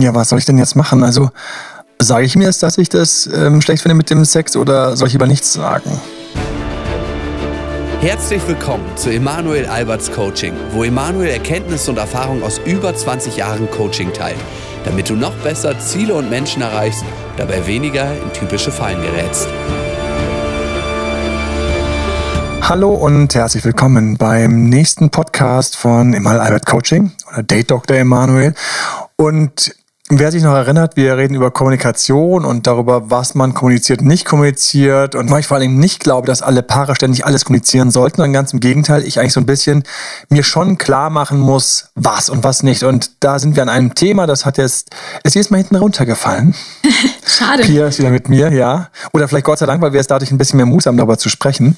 Ja, was soll ich denn jetzt machen? Also sage ich mir es, dass ich das ähm, schlecht finde mit dem Sex oder soll ich lieber nichts sagen? Herzlich willkommen zu Emanuel Alberts Coaching, wo Emanuel Erkenntnisse und Erfahrung aus über 20 Jahren Coaching teilt, damit du noch besser Ziele und Menschen erreichst, dabei weniger in typische Fallen gerätst. Hallo und herzlich willkommen beim nächsten Podcast von Emanuel Albert Coaching oder Date Dr. Emanuel. Und Wer sich noch erinnert, wir reden über Kommunikation und darüber, was man kommuniziert und nicht kommuniziert. Und weil ich vor allem nicht glaube, dass alle Paare ständig alles kommunizieren sollten, sondern ganz im Gegenteil, ich eigentlich so ein bisschen mir schon klar machen muss, was und was nicht. Und da sind wir an einem Thema, das hat jetzt, es ist mal hinten runtergefallen. Schade. Pia ist wieder mit mir, ja. Oder vielleicht Gott sei Dank, weil wir es dadurch ein bisschen mehr Mut haben, darüber zu sprechen.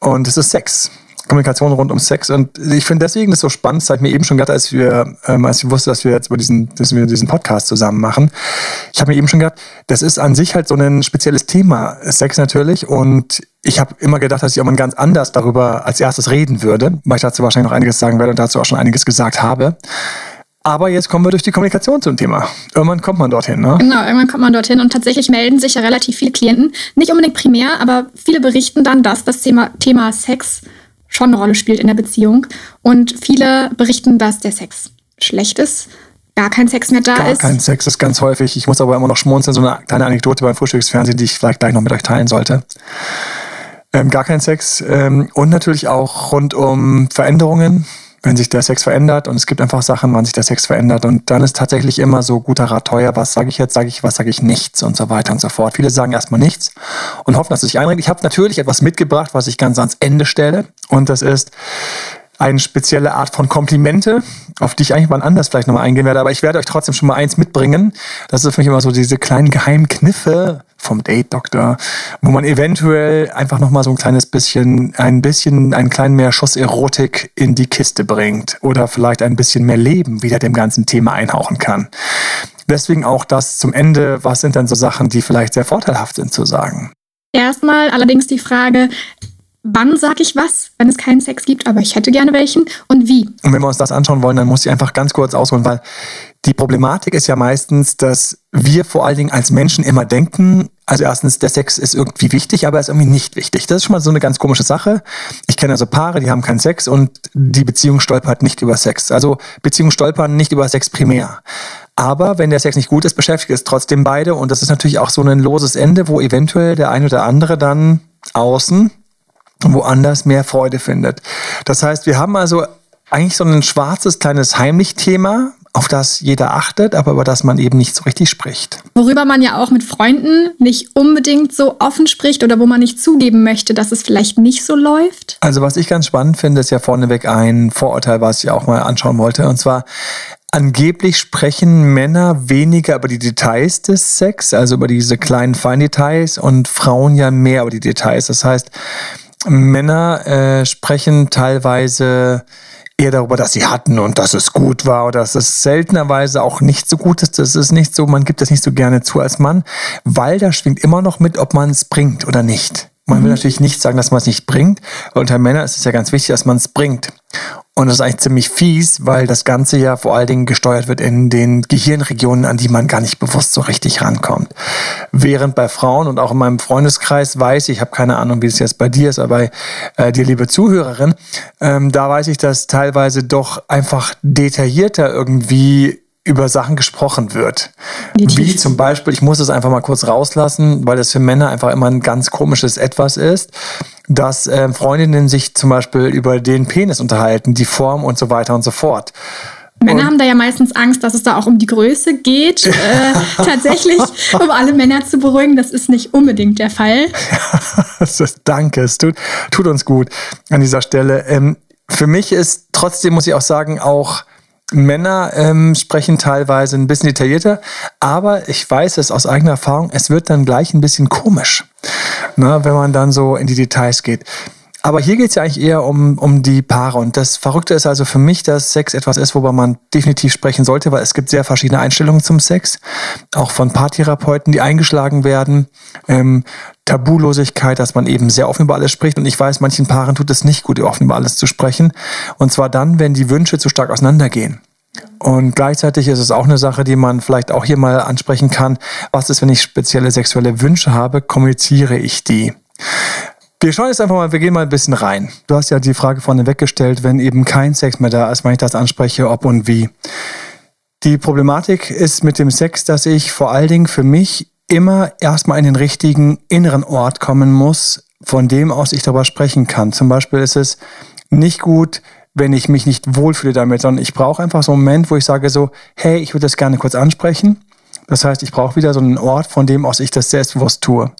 Und es ist Sex. Kommunikation rund um Sex. Und ich finde deswegen das so spannend, das habe mir eben schon gedacht, als wir, ähm, als ich wusste, dass wir jetzt über diesen, dass wir diesen Podcast zusammen machen. Ich habe mir eben schon gedacht, das ist an sich halt so ein spezielles Thema, Sex natürlich. Und ich habe immer gedacht, dass ich auch mal ganz anders darüber als erstes reden würde, weil ich dazu wahrscheinlich noch einiges sagen werde und dazu auch schon einiges gesagt habe. Aber jetzt kommen wir durch die Kommunikation zum Thema. Irgendwann kommt man dorthin, ne? Genau, irgendwann kommt man dorthin und tatsächlich melden sich ja relativ viele Klienten. Nicht unbedingt primär, aber viele berichten dann, dass das Thema, Thema Sex schon eine Rolle spielt in der Beziehung. Und viele berichten, dass der Sex schlecht ist, gar kein Sex mehr da Gar ist. kein Sex ist ganz häufig. Ich muss aber immer noch schmunzeln, so eine kleine Anekdote beim Frühstücksfernsehen, die ich vielleicht gleich noch mit euch teilen sollte. Ähm, gar kein Sex ähm, und natürlich auch rund um Veränderungen, wenn sich der Sex verändert und es gibt einfach Sachen, wann sich der Sex verändert und dann ist tatsächlich immer so guter Rat teuer, was sage ich jetzt, sage ich, was sage ich nichts und so weiter und so fort. Viele sagen erstmal nichts und hoffen, dass es sich einregt. Ich habe natürlich etwas mitgebracht, was ich ganz ans Ende stelle und das ist eine spezielle Art von Komplimente, auf die ich eigentlich mal anders vielleicht nochmal eingehen werde. Aber ich werde euch trotzdem schon mal eins mitbringen. Das ist für mich immer so diese kleinen geheimen Kniffe vom Date-Doktor, wo man eventuell einfach nochmal so ein kleines bisschen, ein bisschen, einen kleinen mehr Schuss Erotik in die Kiste bringt oder vielleicht ein bisschen mehr Leben wieder dem ganzen Thema einhauchen kann. Deswegen auch das zum Ende. Was sind denn so Sachen, die vielleicht sehr vorteilhaft sind zu sagen? Erstmal allerdings die Frage, wann sage ich was, wenn es keinen Sex gibt, aber ich hätte gerne welchen und wie. Und wenn wir uns das anschauen wollen, dann muss ich einfach ganz kurz ausholen, weil die Problematik ist ja meistens, dass wir vor allen Dingen als Menschen immer denken, also erstens, der Sex ist irgendwie wichtig, aber er ist irgendwie nicht wichtig. Das ist schon mal so eine ganz komische Sache. Ich kenne also Paare, die haben keinen Sex und die Beziehung stolpert nicht über Sex. Also Beziehungen stolpern nicht über Sex primär. Aber wenn der Sex nicht gut ist, beschäftigt es trotzdem beide und das ist natürlich auch so ein loses Ende, wo eventuell der eine oder andere dann außen woanders mehr Freude findet. Das heißt, wir haben also eigentlich so ein schwarzes kleines Heimlich-Thema, auf das jeder achtet, aber über das man eben nicht so richtig spricht. Worüber man ja auch mit Freunden nicht unbedingt so offen spricht oder wo man nicht zugeben möchte, dass es vielleicht nicht so läuft. Also was ich ganz spannend finde, ist ja vorneweg ein Vorurteil, was ich auch mal anschauen wollte. Und zwar, Angeblich sprechen Männer weniger über die Details des Sex, also über diese kleinen Feindetails und Frauen ja mehr über die Details. Das heißt, Männer äh, sprechen teilweise eher darüber, dass sie hatten und dass es gut war oder dass es seltenerweise auch nicht so gut ist. Das ist nicht so, man gibt das nicht so gerne zu als Mann, weil da schwingt immer noch mit, ob man es bringt oder nicht. Man will natürlich nicht sagen, dass man es nicht bringt, unter Männern ist es ja ganz wichtig, dass man es bringt. Und das ist eigentlich ziemlich fies, weil das Ganze ja vor allen Dingen gesteuert wird in den Gehirnregionen, an die man gar nicht bewusst so richtig rankommt. Während bei Frauen und auch in meinem Freundeskreis weiß ich, ich habe keine Ahnung, wie es jetzt bei dir ist, aber bei äh, dir, liebe Zuhörerin, ähm, da weiß ich, dass teilweise doch einfach detaillierter irgendwie über Sachen gesprochen wird. Wie zum Beispiel, ich muss es einfach mal kurz rauslassen, weil das für Männer einfach immer ein ganz komisches Etwas ist, dass äh, Freundinnen sich zum Beispiel über den Penis unterhalten, die Form und so weiter und so fort. Männer haben da ja meistens Angst, dass es da auch um die Größe geht. Äh, tatsächlich, um alle Männer zu beruhigen, das ist nicht unbedingt der Fall. Danke, es tut, tut uns gut an dieser Stelle. Ähm, für mich ist trotzdem, muss ich auch sagen, auch Männer ähm, sprechen teilweise ein bisschen detaillierter, aber ich weiß es aus eigener Erfahrung, es wird dann gleich ein bisschen komisch, ne, wenn man dann so in die Details geht. Aber hier geht es ja eigentlich eher um, um die Paare. Und das Verrückte ist also für mich, dass Sex etwas ist, worüber man definitiv sprechen sollte, weil es gibt sehr verschiedene Einstellungen zum Sex. Auch von Paartherapeuten, die eingeschlagen werden. Ähm, Tabulosigkeit, dass man eben sehr offen über alles spricht. Und ich weiß, manchen Paaren tut es nicht gut, offen über alles zu sprechen. Und zwar dann, wenn die Wünsche zu stark auseinandergehen. Und gleichzeitig ist es auch eine Sache, die man vielleicht auch hier mal ansprechen kann. Was ist, wenn ich spezielle sexuelle Wünsche habe? Kommuniziere ich die? Wir schauen jetzt einfach mal, wir gehen mal ein bisschen rein. Du hast ja die Frage vorne weggestellt, wenn eben kein Sex mehr da ist, wenn ich das anspreche, ob und wie. Die Problematik ist mit dem Sex, dass ich vor allen Dingen für mich immer erstmal in den richtigen inneren Ort kommen muss, von dem aus ich darüber sprechen kann. Zum Beispiel ist es nicht gut, wenn ich mich nicht wohlfühle damit, sondern ich brauche einfach so einen Moment, wo ich sage so, hey, ich würde das gerne kurz ansprechen. Das heißt, ich brauche wieder so einen Ort, von dem aus ich das selbstbewusst tue.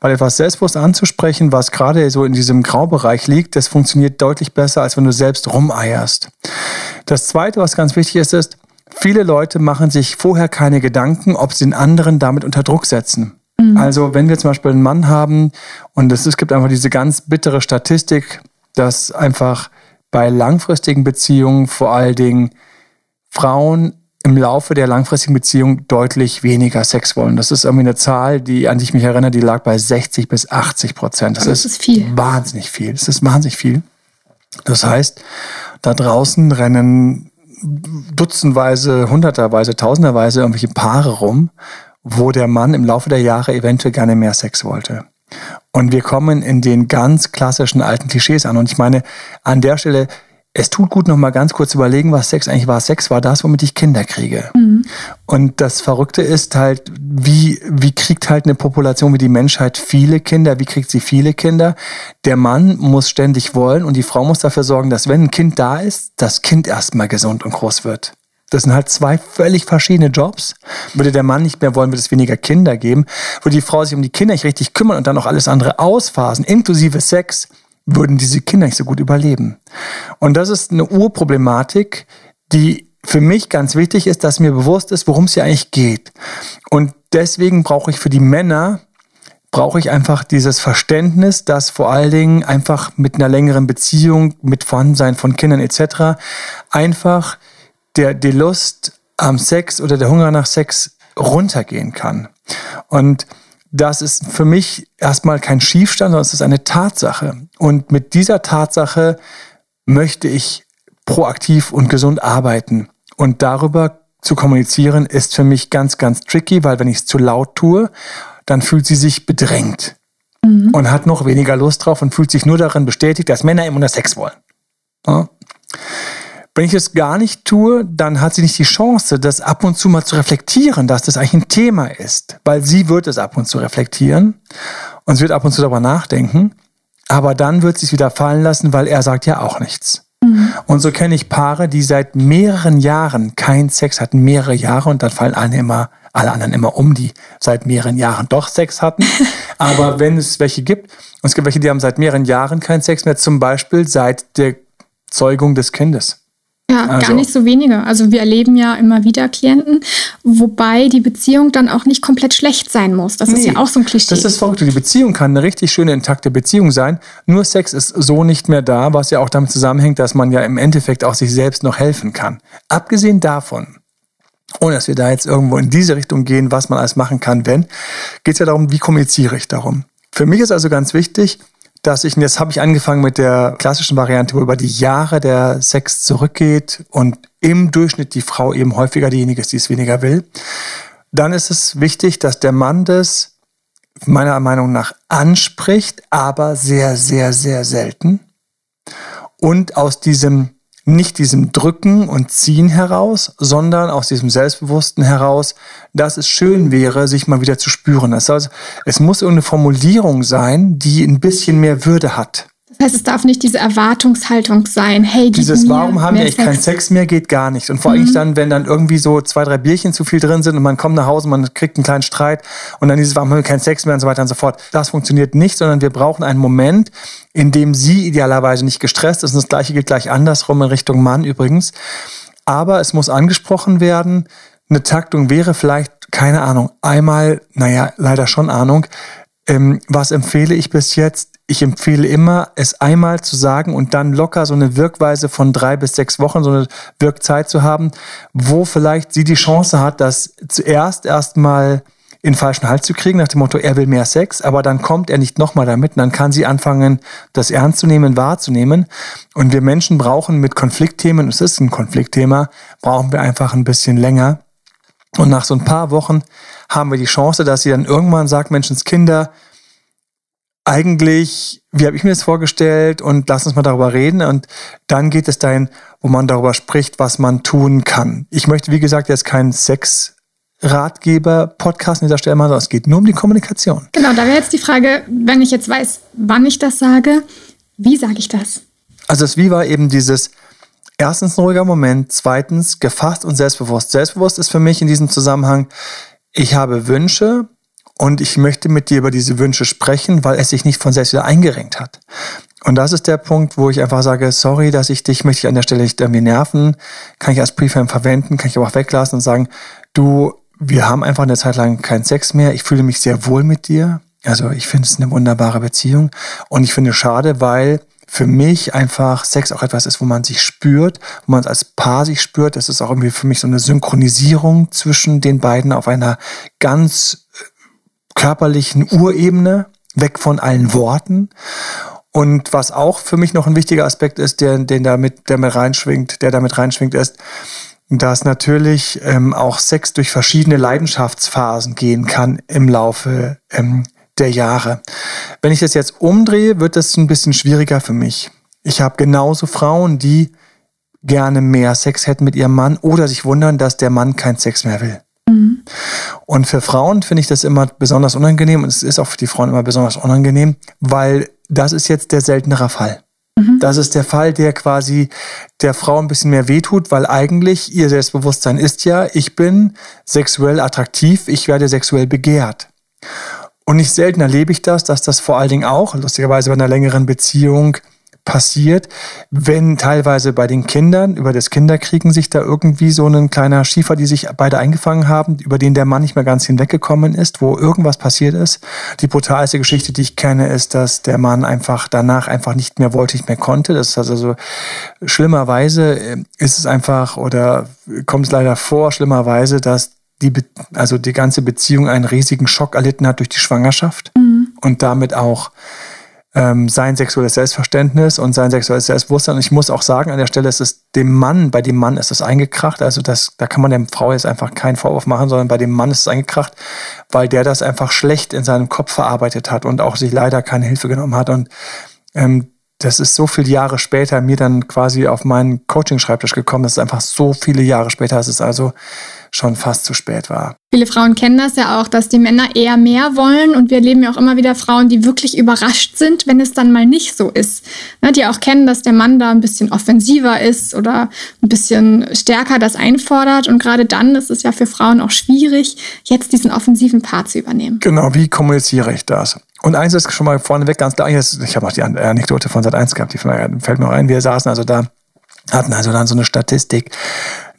Weil etwas selbstbewusst anzusprechen, was gerade so in diesem Graubereich liegt, das funktioniert deutlich besser, als wenn du selbst rumeierst. Das Zweite, was ganz wichtig ist, ist, viele Leute machen sich vorher keine Gedanken, ob sie den anderen damit unter Druck setzen. Mhm. Also wenn wir zum Beispiel einen Mann haben und es, es gibt einfach diese ganz bittere Statistik, dass einfach bei langfristigen Beziehungen vor allen Dingen Frauen im Laufe der langfristigen Beziehung deutlich weniger Sex wollen. Das ist irgendwie eine Zahl, die an die ich mich erinnere, die lag bei 60 bis 80 Prozent. Das, das ist, ist viel. wahnsinnig viel. Das ist wahnsinnig viel. Das heißt, da draußen rennen dutzendweise, hunderterweise, tausenderweise irgendwelche Paare rum, wo der Mann im Laufe der Jahre eventuell gerne mehr Sex wollte. Und wir kommen in den ganz klassischen alten Klischees an. Und ich meine, an der Stelle, es tut gut, noch mal ganz kurz überlegen, was Sex eigentlich war. Sex war das, womit ich Kinder kriege. Mhm. Und das Verrückte ist halt, wie, wie kriegt halt eine Population wie die Menschheit viele Kinder? Wie kriegt sie viele Kinder? Der Mann muss ständig wollen und die Frau muss dafür sorgen, dass wenn ein Kind da ist, das Kind erstmal gesund und groß wird. Das sind halt zwei völlig verschiedene Jobs. Würde der Mann nicht mehr wollen, würde es weniger Kinder geben. Würde die Frau sich um die Kinder nicht richtig kümmern und dann noch alles andere ausphasen, inklusive Sex, würden diese Kinder nicht so gut überleben. Und das ist eine Urproblematik, die für mich ganz wichtig ist, dass mir bewusst ist, worum es hier eigentlich geht. Und deswegen brauche ich für die Männer, brauche ich einfach dieses Verständnis, dass vor allen Dingen einfach mit einer längeren Beziehung, mit Vorhandensein von Kindern etc. einfach der, die Lust am Sex oder der Hunger nach Sex runtergehen kann. Und das ist für mich erstmal kein Schiefstand, sondern es ist eine Tatsache. Und mit dieser Tatsache möchte ich proaktiv und gesund arbeiten. Und darüber zu kommunizieren ist für mich ganz, ganz tricky, weil wenn ich es zu laut tue, dann fühlt sie sich bedrängt mhm. und hat noch weniger Lust drauf und fühlt sich nur darin bestätigt, dass Männer immer nur Sex wollen. Ja? Wenn ich es gar nicht tue, dann hat sie nicht die Chance, das ab und zu mal zu reflektieren, dass das eigentlich ein Thema ist, weil sie wird es ab und zu reflektieren und sie wird ab und zu darüber nachdenken, aber dann wird sie es wieder fallen lassen, weil er sagt ja auch nichts. Mhm. Und so kenne ich Paare, die seit mehreren Jahren keinen Sex hatten, mehrere Jahre und dann fallen alle immer alle anderen immer um, die seit mehreren Jahren doch Sex hatten. Aber wenn es welche gibt, und es gibt welche, die haben seit mehreren Jahren keinen Sex mehr, zum Beispiel seit der Zeugung des Kindes. Ja, also. gar nicht so wenige. Also wir erleben ja immer wieder Klienten, wobei die Beziehung dann auch nicht komplett schlecht sein muss. Das nee, ist ja auch so ein Klischee. Das ist verrückt. Die Beziehung kann eine richtig schöne, intakte Beziehung sein. Nur Sex ist so nicht mehr da, was ja auch damit zusammenhängt, dass man ja im Endeffekt auch sich selbst noch helfen kann. Abgesehen davon, ohne dass wir da jetzt irgendwo in diese Richtung gehen, was man alles machen kann, wenn, geht es ja darum, wie kommuniziere ich darum. Für mich ist also ganz wichtig, dass ich, und jetzt habe ich angefangen mit der klassischen Variante, wo über die Jahre der Sex zurückgeht und im Durchschnitt die Frau eben häufiger diejenige ist, die es weniger will. Dann ist es wichtig, dass der Mann das meiner Meinung nach anspricht, aber sehr, sehr, sehr selten. Und aus diesem nicht diesem Drücken und Ziehen heraus, sondern aus diesem Selbstbewussten heraus, dass es schön wäre, sich mal wieder zu spüren. Das heißt, es muss irgendeine Formulierung sein, die ein bisschen mehr Würde hat. Das heißt, es darf nicht diese Erwartungshaltung sein. Hey, dieses Warum haben wir eigentlich keinen Sex mehr geht gar nicht. Und vor allem mhm. dann, wenn dann irgendwie so zwei, drei Bierchen zu viel drin sind und man kommt nach Hause, man kriegt einen kleinen Streit und dann dieses Warum haben wir keinen Sex mehr und so weiter und so fort. Das funktioniert nicht, sondern wir brauchen einen Moment, in dem sie idealerweise nicht gestresst ist. Und das gleiche gilt gleich andersrum in Richtung Mann übrigens. Aber es muss angesprochen werden. Eine Taktung wäre vielleicht, keine Ahnung, einmal, naja, leider schon Ahnung, ähm, was empfehle ich bis jetzt? Ich empfehle immer, es einmal zu sagen und dann locker so eine Wirkweise von drei bis sechs Wochen, so eine Wirkzeit zu haben, wo vielleicht sie die Chance hat, das zuerst erstmal in falschen Hals zu kriegen, nach dem Motto, er will mehr Sex, aber dann kommt er nicht nochmal damit und dann kann sie anfangen, das ernst zu nehmen, wahrzunehmen. Und wir Menschen brauchen mit Konfliktthemen, es ist ein Konfliktthema, brauchen wir einfach ein bisschen länger. Und nach so ein paar Wochen haben wir die Chance, dass sie dann irgendwann sagt, Menschenskinder, eigentlich, wie habe ich mir das vorgestellt und lass uns mal darüber reden. Und dann geht es dahin, wo man darüber spricht, was man tun kann. Ich möchte, wie gesagt, jetzt keinen Sex Ratgeber-Podcast an dieser Stelle machen, sondern es geht nur um die Kommunikation. Genau, da wäre jetzt die Frage, wenn ich jetzt weiß, wann ich das sage, wie sage ich das? Also das Wie war eben dieses, erstens ein ruhiger Moment, zweitens gefasst und selbstbewusst. Selbstbewusst ist für mich in diesem Zusammenhang, ich habe Wünsche, und ich möchte mit dir über diese Wünsche sprechen, weil es sich nicht von selbst wieder eingerenkt hat. Und das ist der Punkt, wo ich einfach sage, sorry, dass ich dich, möchte ich an der Stelle nicht irgendwie nerven, kann ich als Prefam verwenden, kann ich aber auch weglassen und sagen, du, wir haben einfach eine Zeit lang keinen Sex mehr, ich fühle mich sehr wohl mit dir. Also ich finde es eine wunderbare Beziehung und ich finde es schade, weil für mich einfach Sex auch etwas ist, wo man sich spürt, wo man als Paar sich spürt. Das ist auch irgendwie für mich so eine Synchronisierung zwischen den beiden auf einer ganz körperlichen Urebene, weg von allen Worten. Und was auch für mich noch ein wichtiger Aspekt ist, der, den damit, der mit reinschwingt, der damit reinschwingt, ist, dass natürlich ähm, auch Sex durch verschiedene Leidenschaftsphasen gehen kann im Laufe ähm, der Jahre. Wenn ich das jetzt umdrehe, wird das ein bisschen schwieriger für mich. Ich habe genauso Frauen, die gerne mehr Sex hätten mit ihrem Mann oder sich wundern, dass der Mann keinen Sex mehr will. Mhm. Und für Frauen finde ich das immer besonders unangenehm und es ist auch für die Frauen immer besonders unangenehm, weil das ist jetzt der seltenere Fall. Mhm. Das ist der Fall, der quasi der Frau ein bisschen mehr wehtut, weil eigentlich ihr Selbstbewusstsein ist ja, ich bin sexuell attraktiv, ich werde sexuell begehrt. Und nicht selten erlebe ich das, dass das vor allen Dingen auch, lustigerweise bei einer längeren Beziehung, passiert, wenn teilweise bei den Kindern über das Kinderkriegen sich da irgendwie so ein kleiner Schiefer, die sich beide eingefangen haben, über den der Mann nicht mehr ganz hinweggekommen ist, wo irgendwas passiert ist. Die brutalste Geschichte, die ich kenne, ist, dass der Mann einfach danach einfach nicht mehr wollte, nicht mehr konnte. Das ist also so schlimmerweise äh, ist es einfach oder kommt es leider vor, schlimmerweise, dass die, also die ganze Beziehung einen riesigen Schock erlitten hat durch die Schwangerschaft mhm. und damit auch ähm, sein sexuelles Selbstverständnis und sein sexuelles Selbstbewusstsein. Und ich muss auch sagen, an der Stelle ist es dem Mann, bei dem Mann ist es eingekracht. Also das, da kann man der Frau jetzt einfach keinen Vorwurf machen, sondern bei dem Mann ist es eingekracht, weil der das einfach schlecht in seinem Kopf verarbeitet hat und auch sich leider keine Hilfe genommen hat. Und ähm, das ist so viele Jahre später mir dann quasi auf meinen Coaching-Schreibtisch gekommen. Das ist einfach so viele Jahre später, es also schon fast zu spät war. Viele Frauen kennen das ja auch, dass die Männer eher mehr wollen und wir erleben ja auch immer wieder Frauen, die wirklich überrascht sind, wenn es dann mal nicht so ist. Ne, die auch kennen, dass der Mann da ein bisschen offensiver ist oder ein bisschen stärker das einfordert und gerade dann ist es ja für Frauen auch schwierig, jetzt diesen offensiven Part zu übernehmen. Genau, wie kommuniziere ich das? Und eins ist schon mal vorneweg ganz klar, ich habe auch die Anekdote von Sat 1 gehabt, die fällt mir auch ein, wir saßen also da hatten also dann so eine Statistik,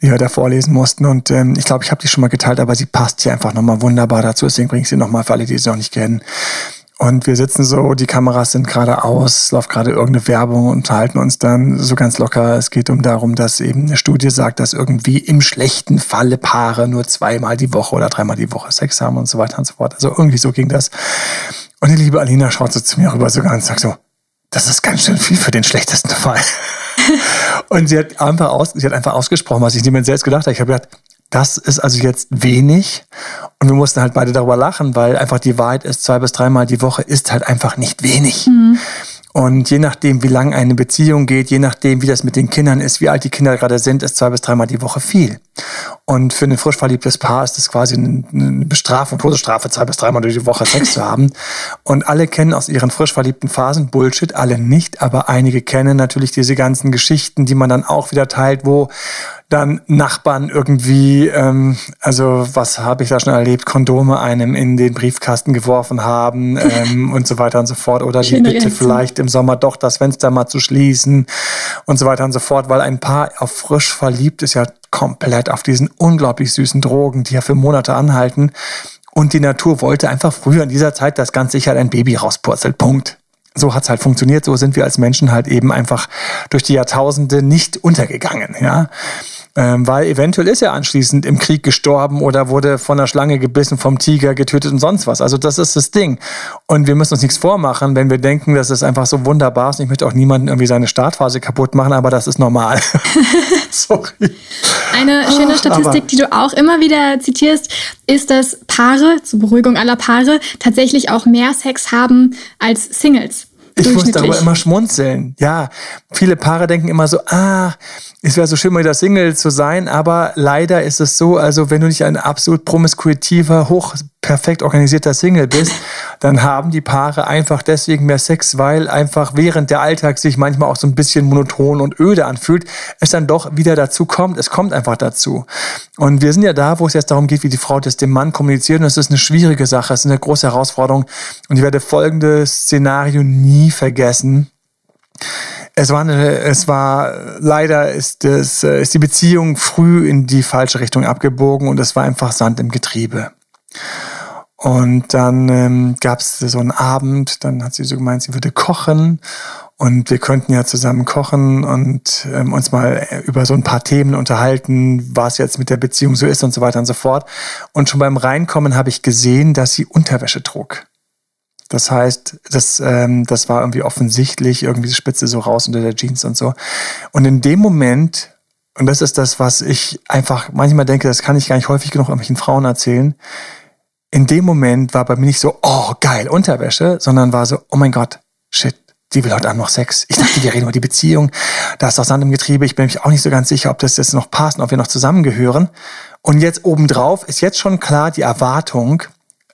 die wir da vorlesen mussten. Und ähm, ich glaube, ich habe die schon mal geteilt, aber sie passt hier einfach nochmal wunderbar dazu. Deswegen bringe ich sie nochmal für alle, die sie noch nicht kennen. Und wir sitzen so, die Kameras sind gerade aus, läuft gerade irgendeine Werbung und unterhalten uns dann so ganz locker. Es geht um darum, dass eben eine Studie sagt, dass irgendwie im schlechten Falle Paare nur zweimal die Woche oder dreimal die Woche Sex haben und so weiter und so fort. Also irgendwie so ging das. Und die liebe Alina schaut so zu mir rüber sogar und sagt so, das ist ganz schön viel für den schlechtesten Fall. und sie hat einfach, aus, sie hat einfach ausgesprochen, was ich mir selbst gedacht habe. Ich habe gedacht, das ist also jetzt wenig. Und wir mussten halt beide darüber lachen, weil einfach die Wahrheit ist, zwei bis dreimal die Woche ist halt einfach nicht wenig. Mhm. Und je nachdem, wie lang eine Beziehung geht, je nachdem, wie das mit den Kindern ist, wie alt die Kinder gerade sind, ist zwei bis dreimal die Woche viel. Und für ein frisch verliebtes Paar ist das quasi eine Bestrafung, Todesstrafe, zwei bis dreimal die Woche Sex zu haben. Und alle kennen aus ihren frisch verliebten Phasen Bullshit, alle nicht, aber einige kennen natürlich diese ganzen Geschichten, die man dann auch wieder teilt, wo dann Nachbarn irgendwie, ähm, also was habe ich da schon erlebt, Kondome einem in den Briefkasten geworfen haben ähm, und so weiter und so fort. Oder die Bitte Reaktion. vielleicht im Sommer doch das Fenster mal zu schließen und so weiter und so fort, weil ein Paar auf frisch verliebt ist ja komplett auf diesen unglaublich süßen Drogen, die ja für Monate anhalten. Und die Natur wollte einfach früher in dieser Zeit, dass ganz sicher ein Baby rauspurzelt. Punkt. So hat's halt funktioniert, so sind wir als Menschen halt eben einfach durch die Jahrtausende nicht untergegangen, ja. Ähm, weil eventuell ist er anschließend im Krieg gestorben oder wurde von der Schlange gebissen, vom Tiger getötet und sonst was. Also das ist das Ding. Und wir müssen uns nichts vormachen, wenn wir denken, dass es einfach so wunderbar ist. Ich möchte auch niemanden irgendwie seine Startphase kaputt machen, aber das ist normal. Sorry. Eine schöne Statistik, die du auch immer wieder zitierst, ist, dass Paare, zur Beruhigung aller Paare, tatsächlich auch mehr Sex haben als Singles. Ich muss darüber immer schmunzeln. Ja, viele Paare denken immer so, ah, es wäre so schön, mal wieder Single zu sein, aber leider ist es so, also wenn du nicht ein absolut promiskuitiver, hoch perfekt organisierter Single bist, dann haben die Paare einfach deswegen mehr Sex, weil einfach während der Alltag sich manchmal auch so ein bisschen monoton und öde anfühlt, es dann doch wieder dazu kommt. Es kommt einfach dazu. Und wir sind ja da, wo es jetzt darum geht, wie die Frau das dem Mann kommuniziert. Und es ist eine schwierige Sache, es ist eine große Herausforderung. Und ich werde folgendes Szenario nie vergessen. Es war, eine, es war leider ist, es, äh, ist die Beziehung früh in die falsche Richtung abgebogen und es war einfach Sand im Getriebe. Und dann ähm, gab es so einen Abend, dann hat sie so gemeint, sie würde kochen und wir könnten ja zusammen kochen und ähm, uns mal äh, über so ein paar Themen unterhalten, was jetzt mit der Beziehung so ist und so weiter und so fort. Und schon beim Reinkommen habe ich gesehen, dass sie Unterwäsche trug. Das heißt, das, ähm, das war irgendwie offensichtlich, irgendwie die Spitze so raus unter der Jeans und so. Und in dem Moment, und das ist das, was ich einfach manchmal denke, das kann ich gar nicht häufig genug irgendwelchen Frauen erzählen, in dem Moment war bei mir nicht so, oh geil, Unterwäsche, sondern war so, oh mein Gott, shit, die will heute Abend noch Sex. Ich dachte, wir reden über die Beziehung. Da ist doch Sand im Getriebe. Ich bin mich auch nicht so ganz sicher, ob das jetzt noch passt und ob wir noch zusammengehören. Und jetzt obendrauf ist jetzt schon klar die Erwartung,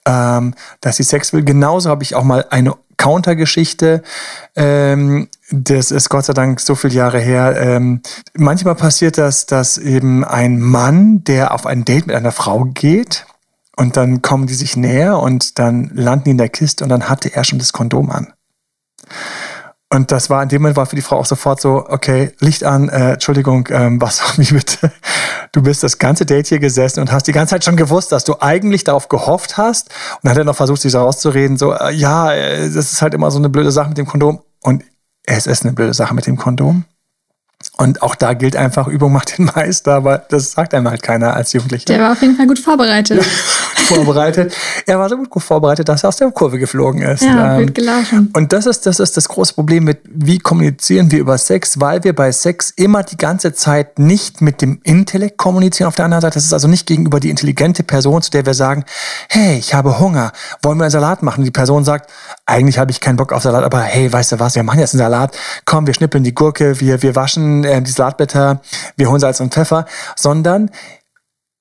ähm, dass sie Sex will. Genauso habe ich auch mal eine Countergeschichte. Ähm, das ist Gott sei Dank so viele Jahre her. Ähm, manchmal passiert das, dass eben ein Mann, der auf ein Date mit einer Frau geht, und dann kommen die sich näher und dann landen die in der Kiste und dann hatte er schon das Kondom an. Und das war in dem Moment war für die Frau auch sofort so, okay, Licht an, äh, Entschuldigung, ähm, was auf mich bitte? Du bist das ganze Date hier gesessen und hast die ganze Zeit schon gewusst, dass du eigentlich darauf gehofft hast. Und dann hat er noch versucht, sich so rauszureden, so, äh, ja, äh, das ist halt immer so eine blöde Sache mit dem Kondom. Und es ist eine blöde Sache mit dem Kondom. Und auch da gilt einfach, Übung macht den Meister, aber das sagt einem halt keiner als Jugendlicher. Der war auf jeden Fall gut vorbereitet. vorbereitet. Er war so gut vorbereitet, dass er aus der Kurve geflogen ist. Ja, ähm, gelaufen. Und das ist, das ist das große Problem mit, wie kommunizieren wir über Sex, weil wir bei Sex immer die ganze Zeit nicht mit dem Intellekt kommunizieren. Auf der anderen Seite, das ist also nicht gegenüber die intelligente Person, zu der wir sagen, hey, ich habe Hunger, wollen wir einen Salat machen? Die Person sagt, eigentlich habe ich keinen Bock auf Salat, aber hey, weißt du was, wir machen jetzt einen Salat, komm, wir schnippeln die Gurke, wir, wir waschen äh, die Salatblätter, wir holen Salz und Pfeffer, sondern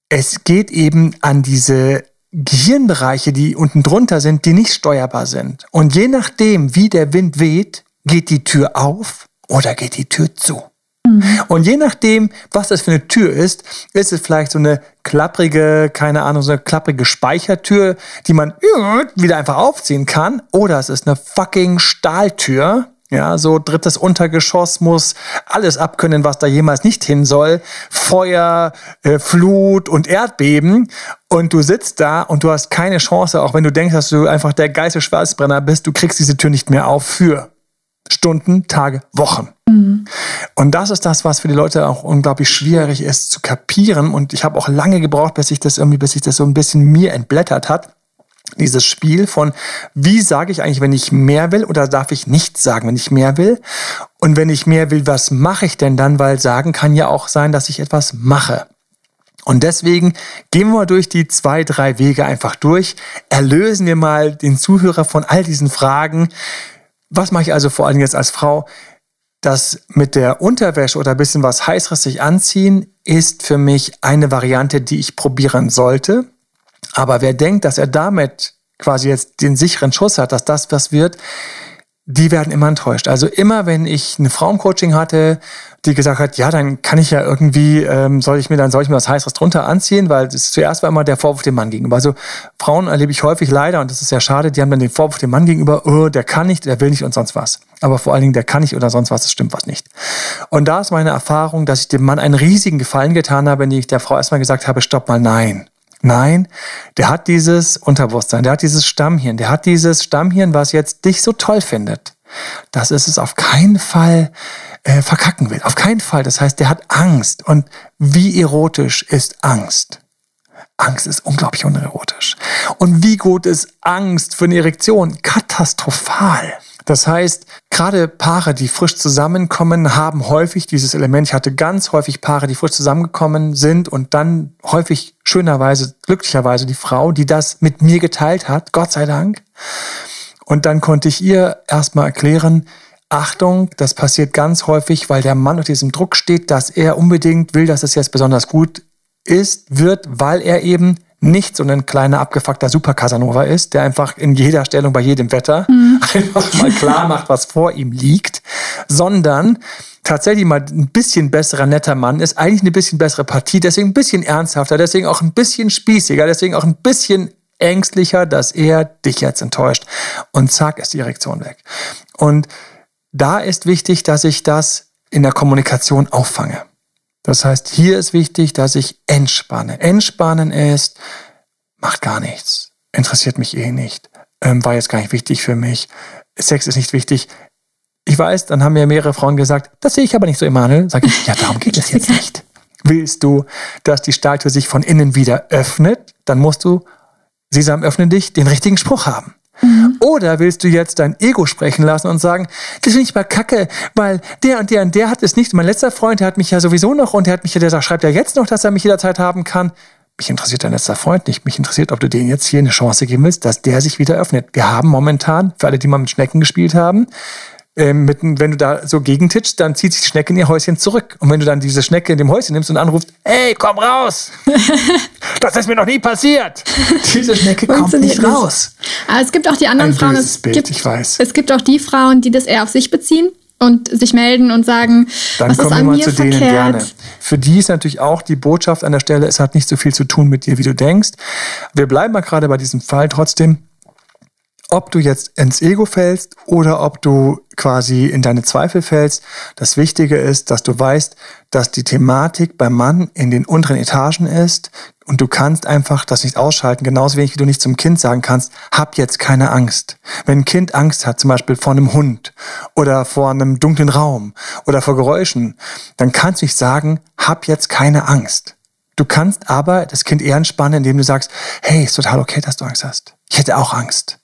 es geht eben an diese Gehirnbereiche, die unten drunter sind, die nicht steuerbar sind. Und je nachdem, wie der Wind weht, geht die Tür auf oder geht die Tür zu. Mhm. Und je nachdem, was das für eine Tür ist, ist es vielleicht so eine klapprige, keine Ahnung, so eine klapprige Speichertür, die man wieder einfach aufziehen kann. Oder es ist eine fucking Stahltür, ja, so drittes Untergeschoss muss alles abkönnen, was da jemals nicht hin soll. Feuer, äh, Flut und Erdbeben. Und du sitzt da und du hast keine Chance, auch wenn du denkst, dass du einfach der geilste Schwarzbrenner bist, du kriegst diese Tür nicht mehr auf für Stunden, Tage, Wochen. Mhm. Und das ist das, was für die Leute auch unglaublich schwierig ist zu kapieren. Und ich habe auch lange gebraucht, bis sich das irgendwie, bis sich das so ein bisschen mir entblättert hat dieses Spiel von, wie sage ich eigentlich, wenn ich mehr will oder darf ich nichts sagen, wenn ich mehr will? Und wenn ich mehr will, was mache ich denn dann? Weil sagen kann ja auch sein, dass ich etwas mache. Und deswegen gehen wir mal durch die zwei, drei Wege einfach durch. Erlösen wir mal den Zuhörer von all diesen Fragen. Was mache ich also vor allem jetzt als Frau? Das mit der Unterwäsche oder ein bisschen was heißeres anziehen ist für mich eine Variante, die ich probieren sollte. Aber wer denkt, dass er damit quasi jetzt den sicheren Schuss hat, dass das was wird, die werden immer enttäuscht. Also immer, wenn ich eine Frauencoaching hatte, die gesagt hat, ja, dann kann ich ja irgendwie, ähm, soll ich mir dann soll ich mir was Heißes drunter anziehen, weil das zuerst war immer der Vorwurf dem Mann gegenüber. Also Frauen erlebe ich häufig leider und das ist ja schade, die haben dann den Vorwurf dem Mann gegenüber, oh, der kann nicht, der will nicht und sonst was. Aber vor allen Dingen, der kann nicht oder sonst was, es stimmt was nicht. Und da ist meine Erfahrung, dass ich dem Mann einen riesigen Gefallen getan habe, wenn ich der Frau erstmal gesagt habe, stopp mal, nein. Nein, der hat dieses Unterbewusstsein, der hat dieses Stammhirn, der hat dieses Stammhirn, was jetzt dich so toll findet. dass es es auf keinen Fall äh, verkacken will. Auf keinen Fall. Das heißt, der hat Angst. Und wie erotisch ist Angst? Angst ist unglaublich unerotisch. Und wie gut ist Angst für eine Erektion? Katastrophal. Das heißt, gerade Paare, die frisch zusammenkommen, haben häufig dieses Element. Ich hatte ganz häufig Paare, die frisch zusammengekommen sind und dann häufig schönerweise, glücklicherweise die Frau, die das mit mir geteilt hat, Gott sei Dank. Und dann konnte ich ihr erstmal erklären, Achtung, das passiert ganz häufig, weil der Mann unter diesem Druck steht, dass er unbedingt will, dass es jetzt besonders gut ist, wird, weil er eben nicht so ein kleiner abgefuckter Super Casanova ist, der einfach in jeder Stellung bei jedem Wetter mhm. einfach mal klar macht, was vor ihm liegt, sondern tatsächlich mal ein bisschen besserer netter Mann ist, eigentlich eine bisschen bessere Partie, deswegen ein bisschen ernsthafter, deswegen auch ein bisschen spießiger, deswegen auch ein bisschen ängstlicher, dass er dich jetzt enttäuscht. Und zack ist die Erektion weg. Und da ist wichtig, dass ich das in der Kommunikation auffange. Das heißt, hier ist wichtig, dass ich entspanne. Entspannen ist, macht gar nichts, interessiert mich eh nicht, ähm, war jetzt gar nicht wichtig für mich, Sex ist nicht wichtig. Ich weiß, dann haben mir mehrere Frauen gesagt, das sehe ich aber nicht so, Emanuel. Sag ich, ja, darum geht es jetzt nicht. Willst du, dass die Statue sich von innen wieder öffnet, dann musst du, Sesam, öffne dich, den richtigen Spruch haben. Mhm. Oder willst du jetzt dein Ego sprechen lassen und sagen, das finde ich mal kacke, weil der und der und der hat es nicht. Mein letzter Freund, der hat mich ja sowieso noch und der hat mich ja, der schreibt ja jetzt noch, dass er mich jederzeit haben kann. Mich interessiert dein letzter Freund nicht. Mich interessiert, ob du denen jetzt hier eine Chance geben willst, dass der sich wieder öffnet. Wir haben momentan, für alle, die mal mit Schnecken gespielt haben, ähm, mit, wenn du da so gegentitschst, dann zieht sich die Schnecke in ihr Häuschen zurück. Und wenn du dann diese Schnecke in dem Häuschen nimmst und anrufst, hey, komm raus! das ist mir noch nie passiert! Diese Schnecke kommt nicht raus. Aber es gibt auch die anderen Ein Frauen. Es Bild, gibt, ich weiß. es gibt auch die Frauen, die das eher auf sich beziehen und sich melden und sagen, Dann was ist kommen wir an mal mir zu denen verkehrt? gerne. Für die ist natürlich auch die Botschaft an der Stelle, es hat nicht so viel zu tun mit dir, wie du denkst. Wir bleiben mal gerade bei diesem Fall trotzdem. Ob du jetzt ins Ego fällst oder ob du quasi in deine Zweifel fällst, das Wichtige ist, dass du weißt, dass die Thematik beim Mann in den unteren Etagen ist und du kannst einfach das nicht ausschalten, genauso wenig wie du nicht zum Kind sagen kannst, hab jetzt keine Angst. Wenn ein Kind Angst hat, zum Beispiel vor einem Hund oder vor einem dunklen Raum oder vor Geräuschen, dann kannst du nicht sagen, hab jetzt keine Angst. Du kannst aber das Kind eher entspannen, indem du sagst, hey, ist total okay, dass du Angst hast. Ich hätte auch Angst.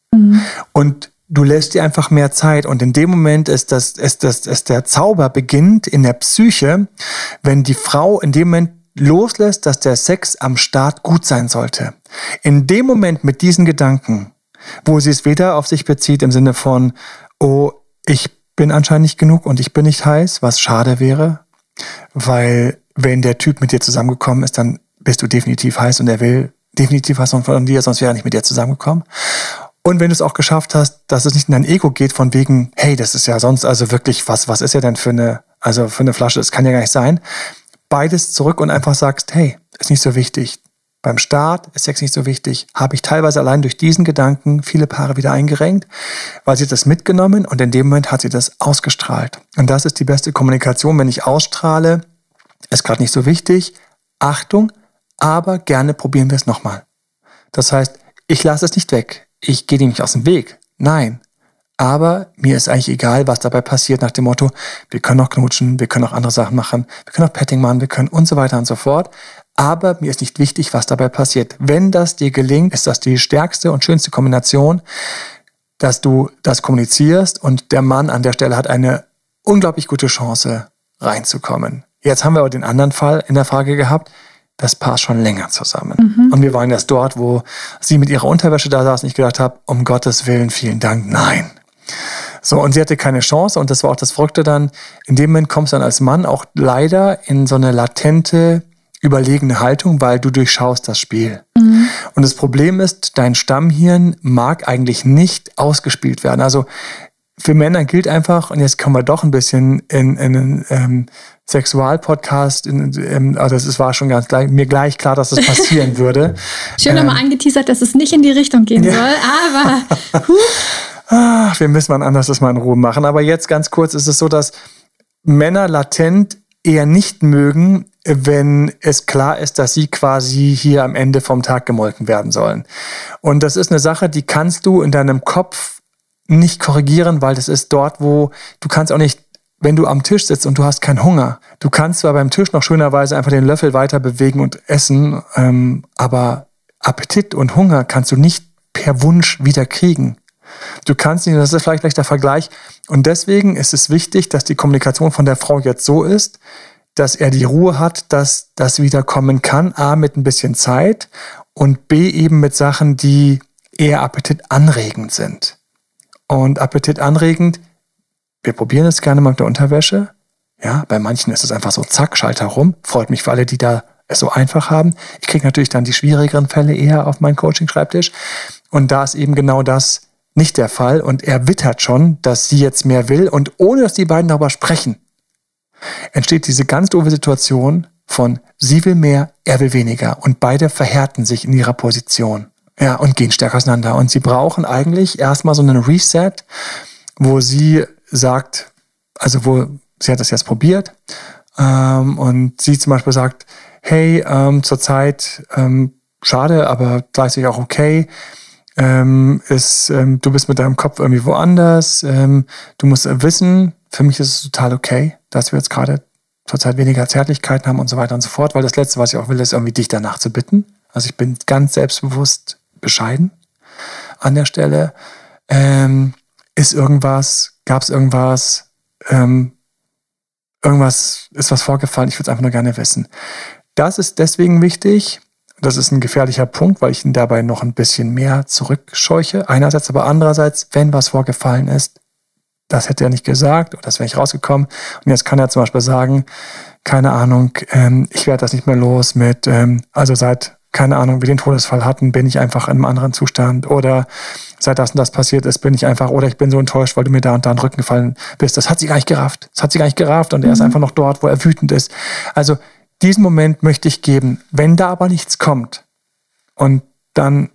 Und du lässt dir einfach mehr Zeit. Und in dem Moment ist, das, ist, das, ist der Zauber beginnt in der Psyche, wenn die Frau in dem Moment loslässt, dass der Sex am Start gut sein sollte. In dem Moment mit diesen Gedanken, wo sie es weder auf sich bezieht im Sinne von, oh, ich bin anscheinend nicht genug und ich bin nicht heiß, was schade wäre, weil wenn der Typ mit dir zusammengekommen ist, dann bist du definitiv heiß und er will definitiv was von dir, sonst wäre er nicht mit dir zusammengekommen. Und wenn du es auch geschafft hast, dass es nicht in dein Ego geht, von wegen, hey, das ist ja sonst also wirklich, was, was ist ja denn für eine, also für eine Flasche, das kann ja gar nicht sein. Beides zurück und einfach sagst, hey, ist nicht so wichtig. Beim Start ist Sex nicht so wichtig. Habe ich teilweise allein durch diesen Gedanken viele Paare wieder eingerenkt, weil sie das mitgenommen und in dem Moment hat sie das ausgestrahlt. Und das ist die beste Kommunikation, wenn ich ausstrahle, ist gerade nicht so wichtig. Achtung, aber gerne probieren wir es nochmal. Das heißt, ich lasse es nicht weg. Ich gehe dem nicht aus dem Weg. Nein. Aber mir ist eigentlich egal, was dabei passiert, nach dem Motto, wir können auch knutschen, wir können auch andere Sachen machen, wir können auch Petting machen, wir können und so weiter und so fort. Aber mir ist nicht wichtig, was dabei passiert. Wenn das dir gelingt, ist das die stärkste und schönste Kombination, dass du das kommunizierst und der Mann an der Stelle hat eine unglaublich gute Chance, reinzukommen. Jetzt haben wir aber den anderen Fall in der Frage gehabt, das Paar schon länger zusammen. Und wir waren erst dort, wo sie mit ihrer Unterwäsche da saß und ich gedacht habe, um Gottes Willen, vielen Dank, nein. So, und sie hatte keine Chance und das war auch das Verrückte dann. In dem Moment kommst du dann als Mann auch leider in so eine latente, überlegene Haltung, weil du durchschaust das Spiel. Und das Problem ist, dein Stammhirn mag eigentlich nicht ausgespielt werden. Also für Männer gilt einfach, und jetzt kommen wir doch ein bisschen in, in einen ähm, Sexualpodcast, ähm, also es war schon ganz gleich, mir gleich klar, dass das passieren würde. Schön nochmal angeteasert, dass es nicht in die Richtung gehen Ja. soll, aber huh, Ach, wir müssen mal anders das mal in Ruhe machen. Aber jetzt ganz kurz ist es so, dass Männer latent eher nicht mögen, wenn es klar ist, dass sie quasi hier am Ende vom Tag gemolken werden sollen. Und das ist eine Sache, die kannst du in deinem Kopf nicht korrigieren, weil das ist dort, wo du kannst auch nicht wenn du am Tisch sitzt und du hast keinen Hunger, du kannst zwar beim Tisch noch schönerweise einfach den Löffel weiter bewegen und essen, ähm, aber Appetit und Hunger kannst du nicht per Wunsch wieder kriegen. Du kannst nicht, das ist vielleicht gleich der Vergleich. Und deswegen ist es wichtig, dass die Kommunikation von der Frau jetzt so ist, dass er die Ruhe hat, dass das wieder kommen kann. A, mit ein bisschen Zeit und B, eben mit Sachen, die eher appetitanregend sind. Und appetitanregend wir probieren es gerne mal mit der Unterwäsche. Ja, bei manchen ist es einfach so, zack, Schalter rum. Freut mich für alle, die da es so einfach haben. Ich kriege natürlich dann die schwierigeren Fälle eher auf meinen Coaching-Schreibtisch. Und da ist eben genau das nicht der Fall. Und er wittert schon, dass sie jetzt mehr will. Und ohne dass die beiden darüber sprechen, entsteht diese ganz doofe Situation von sie will mehr, er will weniger. Und beide verhärten sich in ihrer Position. Ja, und gehen stärker auseinander. Und sie brauchen eigentlich erstmal so einen Reset, wo sie sagt, also wo sie hat das jetzt probiert ähm, und sie zum Beispiel sagt, hey, ähm, zurzeit ähm, schade, aber gleichzeitig auch okay. Ähm, ist, ähm, du bist mit deinem Kopf irgendwie woanders. Ähm, du musst wissen, für mich ist es total okay, dass wir jetzt gerade zurzeit weniger Zärtlichkeiten haben und so weiter und so fort, weil das Letzte, was ich auch will, ist irgendwie dich danach zu bitten. Also ich bin ganz selbstbewusst bescheiden an der Stelle. Ähm, ist irgendwas, gab es irgendwas, ähm, irgendwas, ist was vorgefallen, ich würde es einfach nur gerne wissen. Das ist deswegen wichtig, das ist ein gefährlicher Punkt, weil ich ihn dabei noch ein bisschen mehr zurückscheuche. Einerseits, aber andererseits, wenn was vorgefallen ist, das hätte er nicht gesagt oder das wäre ich rausgekommen. Und jetzt kann er zum Beispiel sagen, keine Ahnung, ähm, ich werde das nicht mehr los mit, ähm, also seit keine Ahnung, wir den Todesfall hatten, bin ich einfach in einem anderen Zustand oder seit das und das passiert ist, bin ich einfach oder ich bin so enttäuscht, weil du mir da und da in den Rücken gefallen bist. Das hat sie gar nicht gerafft. Das hat sie gar nicht gerafft und er ist mhm. einfach noch dort, wo er wütend ist. Also diesen Moment möchte ich geben. Wenn da aber nichts kommt und dann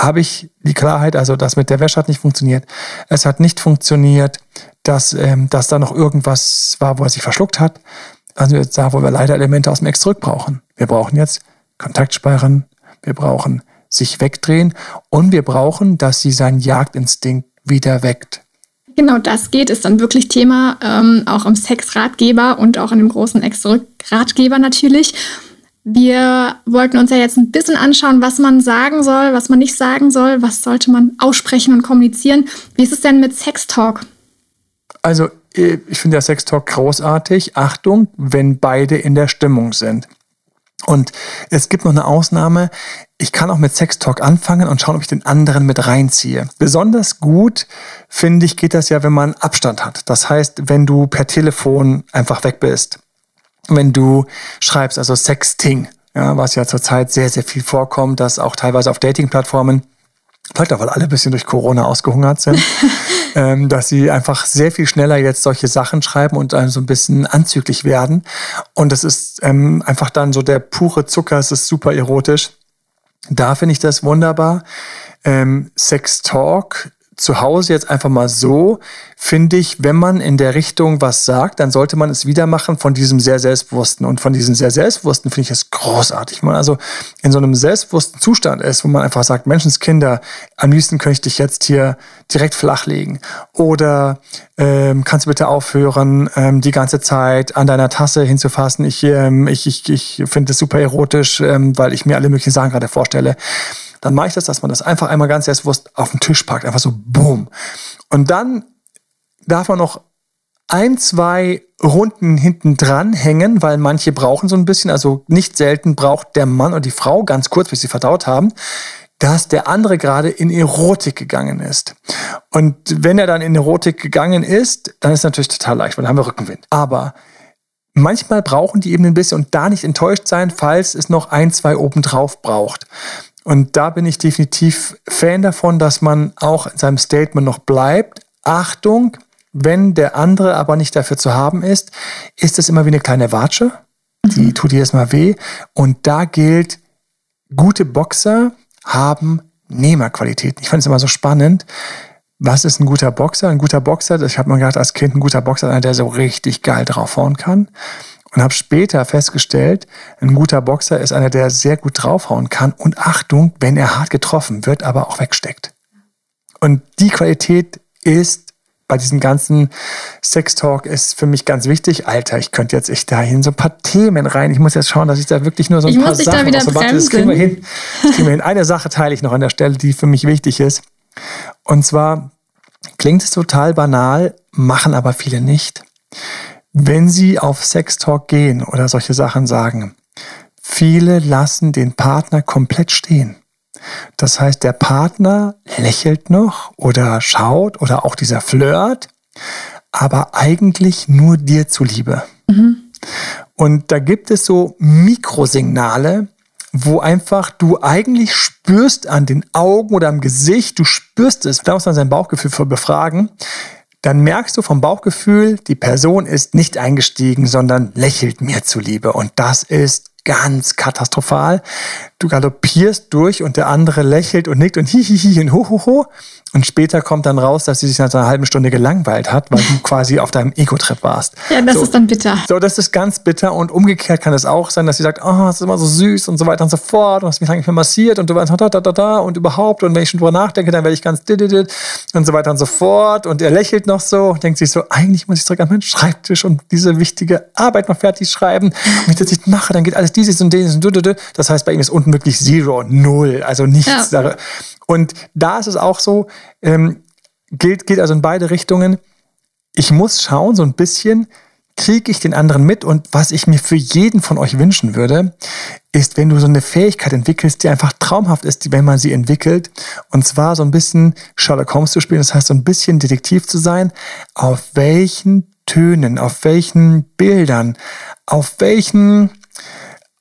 habe ich die Klarheit, also das mit der Wäsche hat nicht funktioniert. Es hat nicht funktioniert, dass, ähm, dass da noch irgendwas war, wo er sich verschluckt hat. Also jetzt da, wo wir leider Elemente aus dem Ex zurück brauchen. Wir brauchen jetzt Kontakt speichern, wir brauchen sich wegdrehen und wir brauchen, dass sie seinen Jagdinstinkt wieder weckt. Genau, das geht, ist dann wirklich Thema, ähm, auch im Sexratgeber und auch in dem großen Ex-Ratgeber natürlich. Wir wollten uns ja jetzt ein bisschen anschauen, was man sagen soll, was man nicht sagen soll, was sollte man aussprechen und kommunizieren. Wie ist es denn mit Sextalk? Also, äh, ich finde ja Sextalk großartig. Achtung, wenn beide in der Stimmung sind. Und es gibt noch eine Ausnahme. Ich kann auch mit Sextalk anfangen und schauen, ob ich den anderen mit reinziehe. Besonders gut, finde ich, geht das ja, wenn man Abstand hat. Das heißt, wenn du per Telefon einfach weg bist. Wenn du schreibst, also Sexting, ja, was ja zurzeit sehr, sehr viel vorkommt, dass auch teilweise auf Dating-Plattformen Vielleicht auch, weil alle ein bisschen durch Corona ausgehungert sind, ähm, dass sie einfach sehr viel schneller jetzt solche Sachen schreiben und dann so ein bisschen anzüglich werden. Und das ist ähm, einfach dann so der pure Zucker, es ist super erotisch. Da finde ich das wunderbar. Ähm, Sex Talk zu Hause jetzt einfach mal so, finde ich, wenn man in der Richtung was sagt, dann sollte man es wieder machen von diesem sehr Selbstbewussten. Und von diesem sehr Selbstbewussten finde ich es großartig. Man also in so einem selbstbewussten Zustand ist, wo man einfach sagt, Menschenskinder, am liebsten könnte ich dich jetzt hier direkt flachlegen. Oder ähm, kannst du bitte aufhören, ähm, die ganze Zeit an deiner Tasse hinzufassen. Ich, ähm, ich, ich, ich finde es super erotisch, ähm, weil ich mir alle möglichen Sachen gerade vorstelle dann mache ich das, dass man das einfach einmal ganz selbstbewusst auf den Tisch packt. Einfach so, boom. Und dann darf man noch ein, zwei Runden hinten dran hängen, weil manche brauchen so ein bisschen, also nicht selten braucht der Mann und die Frau ganz kurz, bis sie verdaut haben, dass der andere gerade in Erotik gegangen ist. Und wenn er dann in Erotik gegangen ist, dann ist natürlich total leicht, weil dann haben wir Rückenwind. Aber manchmal brauchen die eben ein bisschen und da nicht enttäuscht sein, falls es noch ein, zwei obendrauf braucht. Und da bin ich definitiv Fan davon, dass man auch in seinem Statement noch bleibt. Achtung, wenn der andere aber nicht dafür zu haben ist, ist es immer wie eine kleine Watsche. Die mhm. tut jedes Mal weh. Und da gilt, gute Boxer haben Nehmerqualitäten. Ich fand es immer so spannend. Was ist ein guter Boxer? Ein guter Boxer, ich habe mir gedacht, als Kind, ein guter Boxer, einer, der so richtig geil draufhauen kann und habe später festgestellt, ein guter Boxer ist einer, der sehr gut draufhauen kann und Achtung, wenn er hart getroffen wird, aber auch wegsteckt. Und die Qualität ist bei diesem ganzen Sextalk ist für mich ganz wichtig. Alter, ich könnte jetzt echt dahin so ein paar Themen rein. Ich muss jetzt schauen, dass ich da wirklich nur so ein ich paar muss dich Sachen da wieder bremsen. das kriegen wir hin. Das kriegen wir hin. Eine Sache teile ich noch an der Stelle, die für mich wichtig ist. Und zwar klingt es total banal, machen aber viele nicht. Wenn sie auf Sextalk gehen oder solche Sachen sagen, viele lassen den Partner komplett stehen. Das heißt, der Partner lächelt noch oder schaut oder auch dieser Flirt, aber eigentlich nur dir zuliebe. Und da gibt es so Mikrosignale, wo einfach du eigentlich spürst an den Augen oder am Gesicht, du spürst es, da muss man sein Bauchgefühl für befragen, dann merkst du vom Bauchgefühl, die Person ist nicht eingestiegen, sondern lächelt mir zuliebe. Und das ist ganz katastrophal. Du galoppierst durch und der andere lächelt und nickt und hihihi und hohoho. Und später kommt dann raus, dass sie sich nach einer halben Stunde gelangweilt hat, weil du quasi auf deinem Ego-Trip warst. Ja, das so. ist dann bitter. So, das ist ganz bitter und umgekehrt kann es auch sein, dass sie sagt, oh, es ist immer so süß und so weiter und so fort und hast mich lange nicht mehr massiert und du warst da, da, da, da und überhaupt und wenn ich schon drüber nachdenke, dann werde ich ganz dididid und so weiter und so fort und er lächelt noch so und denkt sich so, eigentlich muss ich zurück an meinen Schreibtisch und diese wichtige Arbeit noch fertig schreiben und wenn ich das nicht mache, dann geht alles dieses und dieses und. Das heißt, bei ihm ist unten wirklich Zero, Null, also nichts. Ja. Und da ist es auch so, ähm, gilt, geht also in beide Richtungen ich muss schauen, so ein bisschen, kriege ich den anderen mit. Und was ich mir für jeden von euch wünschen würde, ist, wenn du so eine Fähigkeit entwickelst, die einfach traumhaft ist, wenn man sie entwickelt. Und zwar so ein bisschen Sherlock Holmes zu spielen, das heißt so ein bisschen Detektiv zu sein. Auf welchen Tönen, auf welchen Bildern, auf welchen,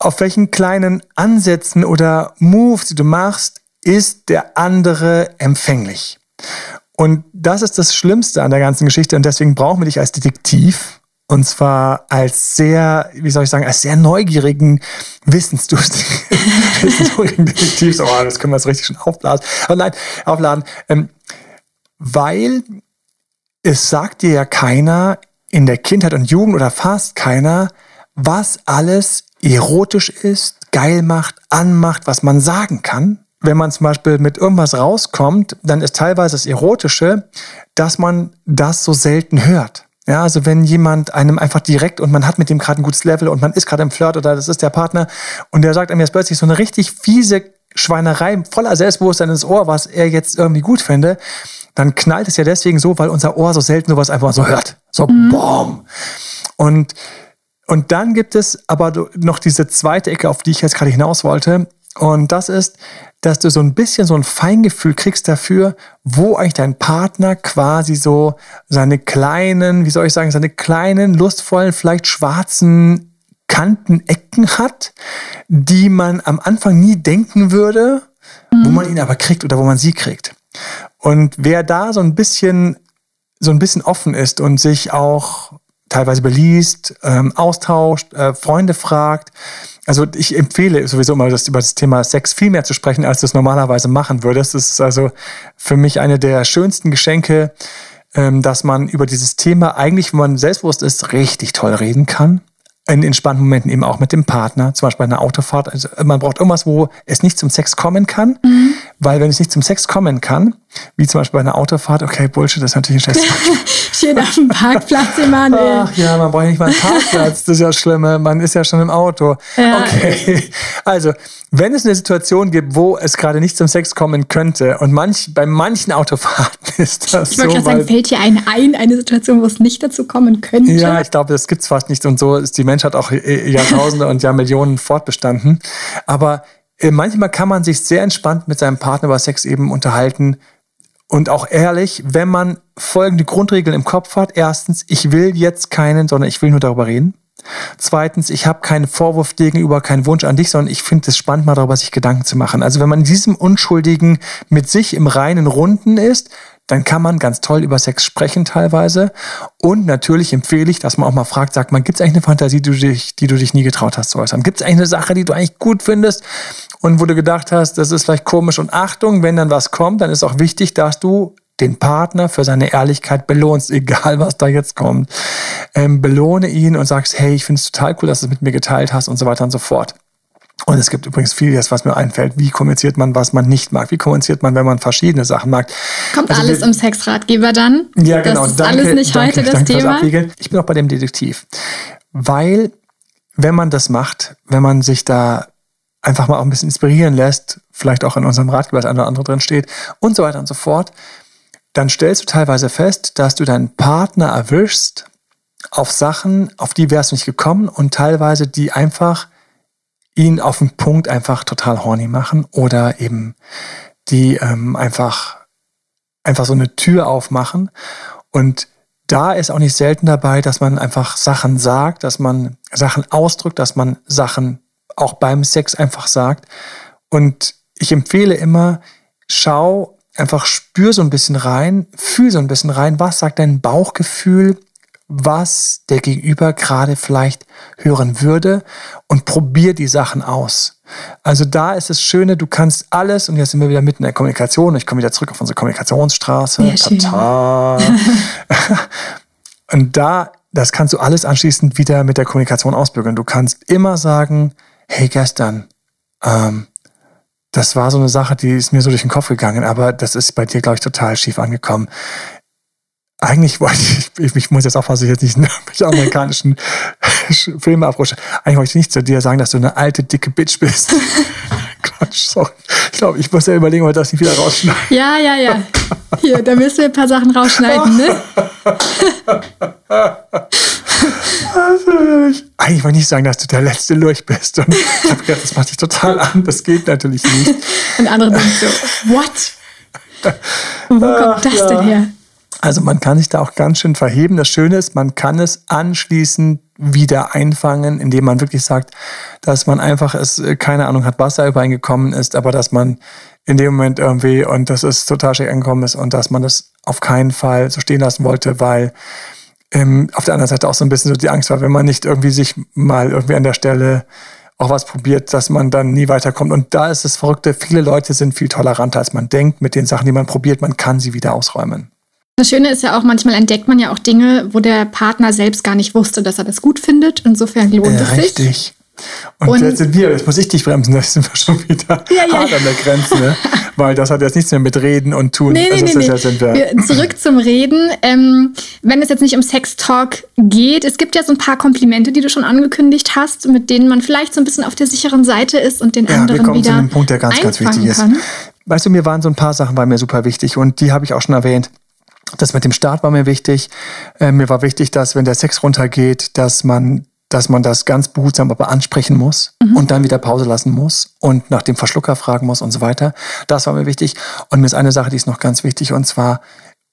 auf welchen kleinen Ansätzen oder Moves, die du machst, ist der andere empfänglich. Und das ist das Schlimmste an der ganzen Geschichte und deswegen brauchen wir dich als Detektiv. Und zwar als sehr, wie soll ich sagen, als sehr neugierigen, wissensdurstigen, wissensdurstigen Detektiv. Oh, das können wir so richtig schon aufblasen. Aber nein, aufladen. Ähm, weil es sagt dir ja keiner in der Kindheit und Jugend oder fast keiner, was alles erotisch ist, geil macht, anmacht, was man sagen kann. Wenn man zum Beispiel mit irgendwas rauskommt, dann ist teilweise das Erotische, dass man das so selten hört. Ja, also wenn jemand einem einfach direkt und man hat mit dem gerade ein gutes Level und man ist gerade im Flirt oder das ist der Partner und der sagt einem jetzt plötzlich so eine richtig fiese Schweinerei voller Selbstbewusstsein ins Ohr, was er jetzt irgendwie gut fände, dann knallt es ja deswegen so, weil unser Ohr so selten sowas einfach so hört. So, boom. Und, und dann gibt es aber noch diese zweite Ecke, auf die ich jetzt gerade hinaus wollte. Und das ist, dass du so ein bisschen so ein Feingefühl kriegst dafür, wo eigentlich dein Partner quasi so seine kleinen, wie soll ich sagen, seine kleinen, lustvollen, vielleicht schwarzen Kanten, Ecken hat, die man am Anfang nie denken würde, wo man ihn aber kriegt oder wo man sie kriegt. Und wer da so ein bisschen, so ein bisschen offen ist und sich auch teilweise beliest, ähm, austauscht, äh, Freunde fragt. Also ich empfehle sowieso immer, das über das Thema Sex viel mehr zu sprechen, als du es normalerweise machen würdest. Das ist also für mich eine der schönsten Geschenke, ähm, dass man über dieses Thema eigentlich, wenn man selbstbewusst ist, richtig toll reden kann. In entspannten Momenten eben auch mit dem Partner, zum Beispiel bei einer Autofahrt. Also man braucht irgendwas, wo es nicht zum Sex kommen kann, weil wenn es nicht zum Sex kommen kann, wie zum Beispiel bei einer Autofahrt, okay, Bullshit, das ist natürlich ein Scheiß. Schön auf dem Parkplatz, Emanuel. Ach ja, man braucht ja nicht mal einen Parkplatz, das ist ja das Schlimme, man ist ja schon im Auto. Ja. Okay, also wenn es eine Situation gibt, wo es gerade nicht zum Sex kommen könnte und manch, bei manchen Autofahrten ist das Ich wollte so, gerade sagen, fällt dir eine ein, eine Situation, wo es nicht dazu kommen könnte? ja, ich glaube, das gibt's fast nicht und so ist die Menschheit auch äh, Jahrtausende und Jahrmillionen fortbestanden. Aber äh, manchmal kann man sich sehr entspannt mit seinem Partner über Sex eben unterhalten, und auch ehrlich, wenn man folgende Grundregeln im Kopf hat. Erstens, ich will jetzt keinen, sondern ich will nur darüber reden. Zweitens, ich habe keinen Vorwurf gegenüber, keinen Wunsch an dich, sondern ich finde es spannend, mal darüber sich Gedanken zu machen. Also wenn man in diesem Unschuldigen mit sich im reinen Runden ist, dann kann man ganz toll über Sex sprechen teilweise. Und natürlich empfehle ich, dass man auch mal fragt, sagt man, gibt es eigentlich eine Fantasie, die du, dich, die du dich nie getraut hast zu äußern? Gibt es eigentlich eine Sache, die du eigentlich gut findest und wo du gedacht hast, das ist vielleicht komisch? Und Achtung, wenn dann was kommt, dann ist auch wichtig, dass du den Partner für seine Ehrlichkeit belohnst, egal was da jetzt kommt. Ähm, belohne ihn und sagst, hey, ich finde es total cool, dass du es mit mir geteilt hast und so weiter und so fort. Und es gibt übrigens vieles, was mir einfällt. Wie kommuniziert man, was man nicht mag? Wie kommuniziert man, wenn man verschiedene Sachen mag? Kommt also alles wir, im Sexratgeber dann? Ja, genau. Das ist danke, alles nicht danke, heute das Thema. Ich bin auch bei dem Detektiv. Weil, wenn man das macht, wenn man sich da einfach mal auch ein bisschen inspirieren lässt, vielleicht auch in unserem Ratgeber das eine oder andere drin steht und so weiter und so fort, dann stellst du teilweise fest, dass du deinen Partner erwischst auf Sachen, auf die wärst du nicht gekommen und teilweise die einfach ihn auf den Punkt einfach total horny machen oder eben die ähm, einfach, einfach so eine Tür aufmachen. Und da ist auch nicht selten dabei, dass man einfach Sachen sagt, dass man Sachen ausdrückt, dass man Sachen auch beim Sex einfach sagt. Und ich empfehle immer, schau, einfach spür so ein bisschen rein, fühl so ein bisschen rein, was sagt dein Bauchgefühl, was der Gegenüber gerade vielleicht hören würde und probier die Sachen aus. Also da ist das Schöne, du kannst alles, und jetzt sind wir wieder mitten in der Kommunikation, ich komme wieder zurück auf unsere Kommunikationsstraße. Ja, Tata. und da, das kannst du alles anschließend wieder mit der Kommunikation ausbügeln. Du kannst immer sagen, hey, gestern, ähm, das war so eine Sache, die ist mir so durch den Kopf gegangen, aber das ist bei dir, glaube ich, total schief angekommen eigentlich wollte ich, ich, ich muss jetzt aufpassen, dass ich jetzt nicht mit amerikanischen Filme abrutsche. Eigentlich wollte ich nicht zu dir sagen, dass du eine alte, dicke Bitch bist. Quatsch, sorry. Ich glaube, ich muss ja überlegen, ob wir das nicht wieder rausschneiden. Ja, ja, ja. Hier, da müssen wir ein paar Sachen rausschneiden, ne? Eigentlich wollte ich nicht sagen, dass du der letzte Lurch bist. Und ich habe gedacht, das macht dich total an. Das geht natürlich nicht. Und andere denken so, what? Wo kommt das ja. denn her? Also man kann sich da auch ganz schön verheben. Das Schöne ist, man kann es anschließend wieder einfangen, indem man wirklich sagt, dass man einfach es, äh, keine Ahnung hat, was da übereingekommen ist, aber dass man in dem Moment irgendwie und das ist total schick angekommen ist und dass man das auf keinen Fall so stehen lassen wollte, weil ähm, auf der anderen Seite auch so ein bisschen so die Angst war, wenn man nicht irgendwie sich mal irgendwie an der Stelle auch was probiert, dass man dann nie weiterkommt. Und da ist das Verrückte, viele Leute sind viel toleranter, als man denkt mit den Sachen, die man probiert. Man kann sie wieder ausräumen. Das Schöne ist ja auch, manchmal entdeckt man ja auch Dinge, wo der Partner selbst gar nicht wusste, dass er das gut findet. Insofern lohnt äh, es sich. Richtig. Und, und, jetzt sind wir, jetzt muss ich dich bremsen, da sind wir schon wieder ja, ja, hart ja. an der Grenze, ne? weil das hat jetzt nichts mehr mit Reden und Tun. Nee, nee, also nee, nee. Wir. Zurück zum Reden. Ähm, wenn es jetzt nicht um Sex-Talk geht, es gibt ja so ein paar Komplimente, die du schon angekündigt hast, mit denen man vielleicht so ein bisschen auf der sicheren Seite ist und den ja, anderen wir kommen wieder zu einem Punkt, der ganz, ganz wichtig kann. ist. Weißt du, mir waren so ein paar Sachen bei mir super wichtig und die habe ich auch schon erwähnt. Das mit dem Start war mir wichtig. Äh, mir war wichtig, dass wenn der Sex runtergeht, dass man dass man das ganz behutsam aber ansprechen muss mhm. und dann wieder Pause lassen muss und nach dem Verschlucker fragen muss und so weiter. Das war mir wichtig. Und mir ist eine Sache, die ist noch ganz wichtig, und zwar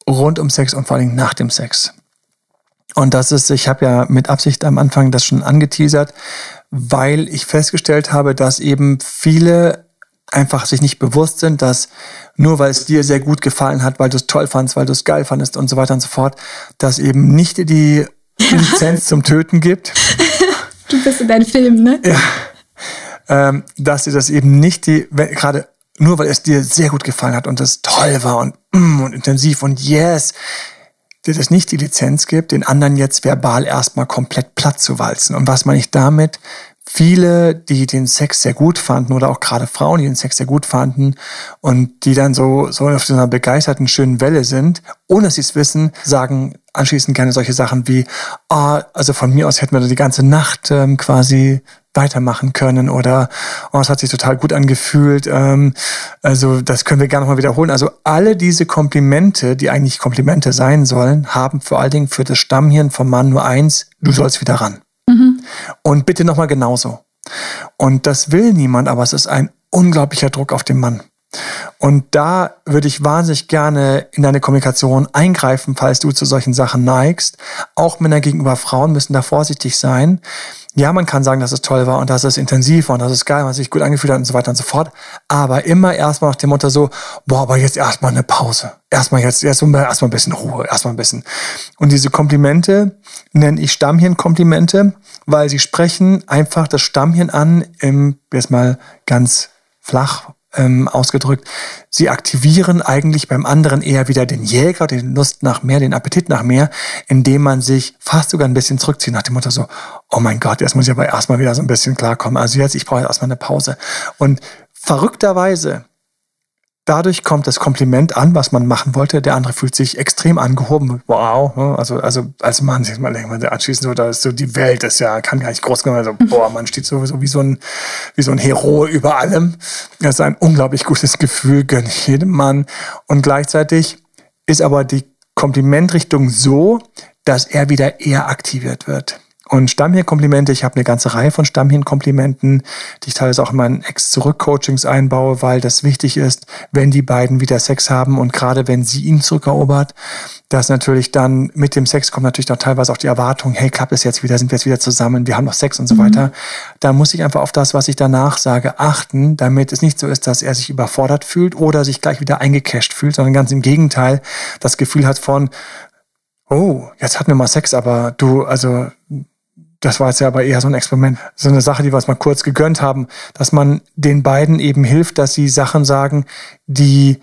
rund um Sex und vor allem nach dem Sex. Und das ist, ich habe ja mit Absicht am Anfang das schon angeteasert, weil ich festgestellt habe, dass eben viele einfach sich nicht bewusst sind, dass nur weil es dir sehr gut gefallen hat, weil du es toll fandst, weil du es geil fandest und so weiter und so fort, dass eben nicht die Lizenz zum Töten gibt. Du bist in deinem Film, ne? Ja. Ähm, dass dir das eben nicht die, gerade nur weil es dir sehr gut gefallen hat und das toll war und, mm, und intensiv und yes, dir das nicht die Lizenz gibt, den anderen jetzt verbal erstmal komplett platt zu walzen. Und was meine ich damit? Viele, die den Sex sehr gut fanden oder auch gerade Frauen, die den Sex sehr gut fanden und die dann so, so auf so einer begeisterten, schönen Welle sind, ohne dass sie es wissen, sagen anschließend gerne solche Sachen wie, ah, also von mir aus hätten wir die ganze Nacht ähm, quasi weitermachen können oder oh, es hat sich total gut angefühlt. Ähm, also das können wir gerne nochmal wiederholen. Also alle diese Komplimente, die eigentlich Komplimente sein sollen, haben vor allen Dingen für das Stammhirn vom Mann nur eins, du sollst wieder ran. Und bitte nochmal genauso. Und das will niemand, aber es ist ein unglaublicher Druck auf den Mann. Und da würde ich wahnsinnig gerne in deine Kommunikation eingreifen, falls du zu solchen Sachen neigst. Auch Männer gegenüber Frauen müssen da vorsichtig sein. Ja, man kann sagen, dass es toll war und dass es intensiv war und dass es geil es sich gut angefühlt hat und so weiter und so fort. Aber immer erstmal nach dem Motto so, boah, aber jetzt erstmal eine Pause. Erstmal jetzt, erstmal erstmal ein bisschen Ruhe, erstmal ein bisschen. Und diese Komplimente nenne ich Stammhirn-Komplimente, weil sie sprechen einfach das Stammhirn an im, jetzt mal ganz flach ähm, ausgedrückt. Sie aktivieren eigentlich beim anderen eher wieder den Jäger, den Lust nach mehr, den Appetit nach mehr, indem man sich fast sogar ein bisschen zurückzieht nach dem Motto so, oh mein Gott, jetzt muss ich aber erstmal wieder so ein bisschen klarkommen. Also jetzt, ich brauche erstmal eine Pause. Und verrückterweise dadurch kommt das Kompliment an, was man machen wollte. Der andere fühlt sich extrem angehoben. Wow. Ne? Also, also als Mann sieht man irgendwann anschließend so, da ist so die Welt ist ja, kann gar nicht groß gemacht Also, boah, man steht sowieso wie so ein, wie so ein Hero über allem. Das ist ein unglaublich gutes Gefühl, gönne ich jedem Mann. Und gleichzeitig ist aber die Komplimentrichtung so, dass er wieder eher aktiviert wird. Und Stammhirn-Komplimente, ich habe eine ganze Reihe von Stammhirn-Komplimenten, die ich teilweise auch in meinen Ex-Zurück-Coachings einbaue, weil das wichtig ist, wenn die beiden wieder Sex haben und gerade wenn sie ihn zurückerobert, dass natürlich dann mit dem Sex kommt natürlich auch teilweise auch die Erwartung, hey, klappt es jetzt wieder, sind wir jetzt wieder zusammen, wir haben noch Sex und so mhm. weiter. Da muss ich einfach auf das, was ich danach sage, achten, damit es nicht so ist, dass er sich überfordert fühlt oder sich gleich wieder eingecasht fühlt, sondern ganz im Gegenteil das Gefühl hat von, oh, jetzt hatten wir mal Sex, aber du, also das war jetzt ja aber eher so ein Experiment, so eine Sache, die wir uns mal kurz gegönnt haben, dass man den beiden eben hilft, dass sie Sachen sagen, die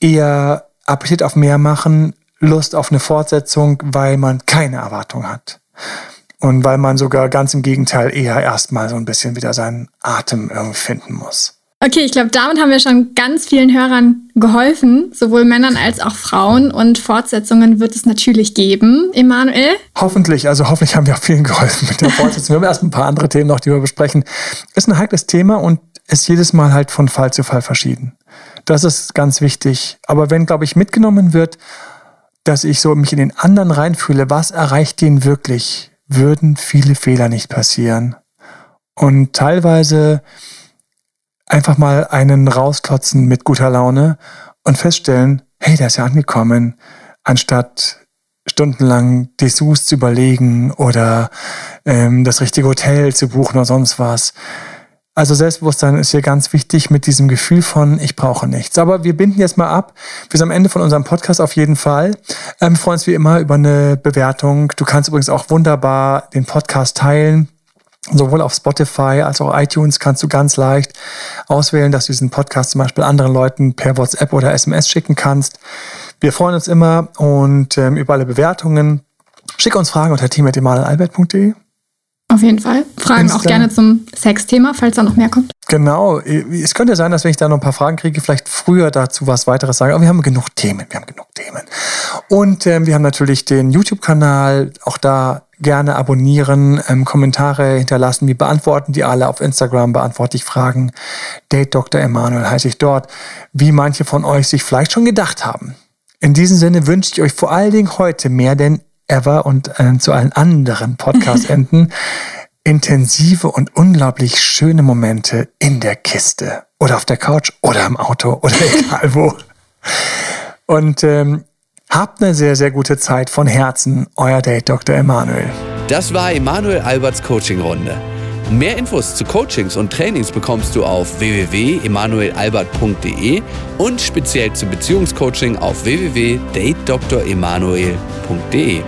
eher Appetit auf mehr machen, Lust auf eine Fortsetzung, weil man keine Erwartung hat. Und weil man sogar ganz im Gegenteil eher erstmal so ein bisschen wieder seinen Atem irgendwie finden muss. Okay, ich glaube, damit haben wir schon ganz vielen Hörern geholfen, sowohl Männern als auch Frauen. Und Fortsetzungen wird es natürlich geben. Emanuel? Hoffentlich, also hoffentlich haben wir auch vielen geholfen mit der Fortsetzung. wir haben erst ein paar andere Themen noch, die wir besprechen. Ist ein heikles Thema und ist jedes Mal halt von Fall zu Fall verschieden. Das ist ganz wichtig. Aber wenn, glaube ich, mitgenommen wird, dass ich so mich in den anderen reinfühle, was erreicht den wirklich, würden viele Fehler nicht passieren. Und teilweise einfach mal einen rausklotzen mit guter Laune und feststellen, hey, der ist ja angekommen, anstatt stundenlang Dessous zu überlegen oder ähm, das richtige Hotel zu buchen oder sonst was. Also Selbstbewusstsein ist hier ganz wichtig mit diesem Gefühl von, ich brauche nichts. Aber wir binden jetzt mal ab. Wir sind am Ende von unserem Podcast auf jeden Fall. Ähm, wir freuen uns wie immer über eine Bewertung. Du kannst übrigens auch wunderbar den Podcast teilen Sowohl auf Spotify als auch iTunes kannst du ganz leicht auswählen, dass du diesen Podcast zum Beispiel anderen Leuten per WhatsApp oder SMS schicken kannst. Wir freuen uns immer und ähm, über alle Bewertungen. Schick uns Fragen unter team.emanuelalbert.de. Auf jeden Fall. Fragen Insta. auch gerne zum Sexthema, falls da noch mehr kommt. Genau. Es könnte sein, dass wenn ich da noch ein paar Fragen kriege, vielleicht früher dazu was weiteres sage. Aber wir haben genug Themen. Wir haben genug Themen. Und ähm, wir haben natürlich den YouTube-Kanal. Auch da gerne abonnieren, ähm, Kommentare hinterlassen. Wir beantworten die alle auf Instagram, beantworte ich Fragen. Date Dr. Emanuel heiße ich dort, wie manche von euch sich vielleicht schon gedacht haben. In diesem Sinne wünsche ich euch vor allen Dingen heute mehr denn ever und äh, zu allen anderen Podcast-Enden intensive und unglaublich schöne Momente in der Kiste oder auf der Couch oder im Auto oder egal wo. Und ähm, habt eine sehr, sehr gute Zeit von Herzen. Euer Date Dr. Emanuel. Das war Emanuel Alberts Coaching-Runde. Mehr Infos zu Coachings und Trainings bekommst du auf www.emanuelalbert.de und speziell zum Beziehungscoaching auf www.datedremanuel.de.